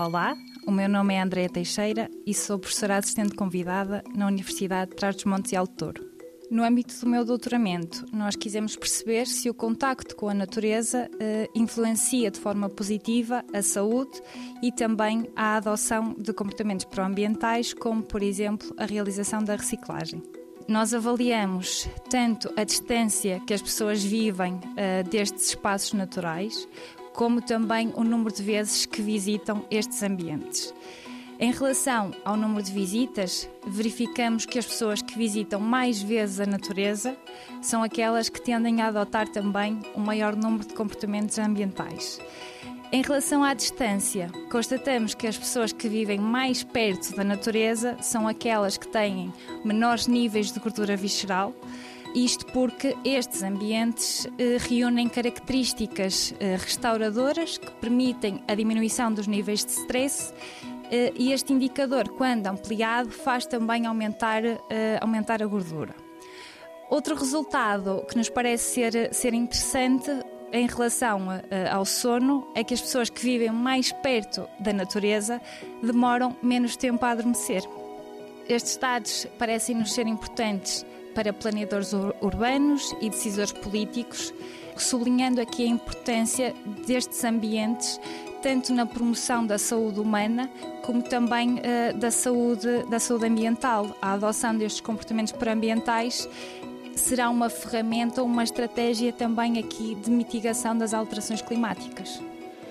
Olá, o meu nome é Andréa Teixeira e sou professora assistente convidada na Universidade de Trás-os-Montes e Alto Douro. No âmbito do meu doutoramento, nós quisemos perceber se o contacto com a natureza eh, influencia de forma positiva a saúde e também a adoção de comportamentos proambientais, como, por exemplo, a realização da reciclagem. Nós avaliamos tanto a distância que as pessoas vivem uh, destes espaços naturais, como também o número de vezes que visitam estes ambientes. Em relação ao número de visitas, verificamos que as pessoas que visitam mais vezes a natureza são aquelas que tendem a adotar também um maior número de comportamentos ambientais. Em relação à distância, constatamos que as pessoas que vivem mais perto da natureza são aquelas que têm menores níveis de gordura visceral isto porque estes ambientes eh, reúnem características eh, restauradoras que permitem a diminuição dos níveis de stress eh, e este indicador, quando ampliado, faz também aumentar, aumentar a gordura. Outro resultado que nos parece ser, ser interessante em relação ao sono é que as pessoas que vivem mais perto da natureza demoram menos tempo a adormecer. Estes dados parecem-nos ser importantes para planeadores urbanos e decisores políticos, sublinhando aqui a importância destes ambientes tanto na promoção da saúde humana como também uh, da, saúde, da saúde ambiental. A adoção destes comportamentos pré-ambientais será uma ferramenta, uma estratégia também aqui de mitigação das alterações climáticas.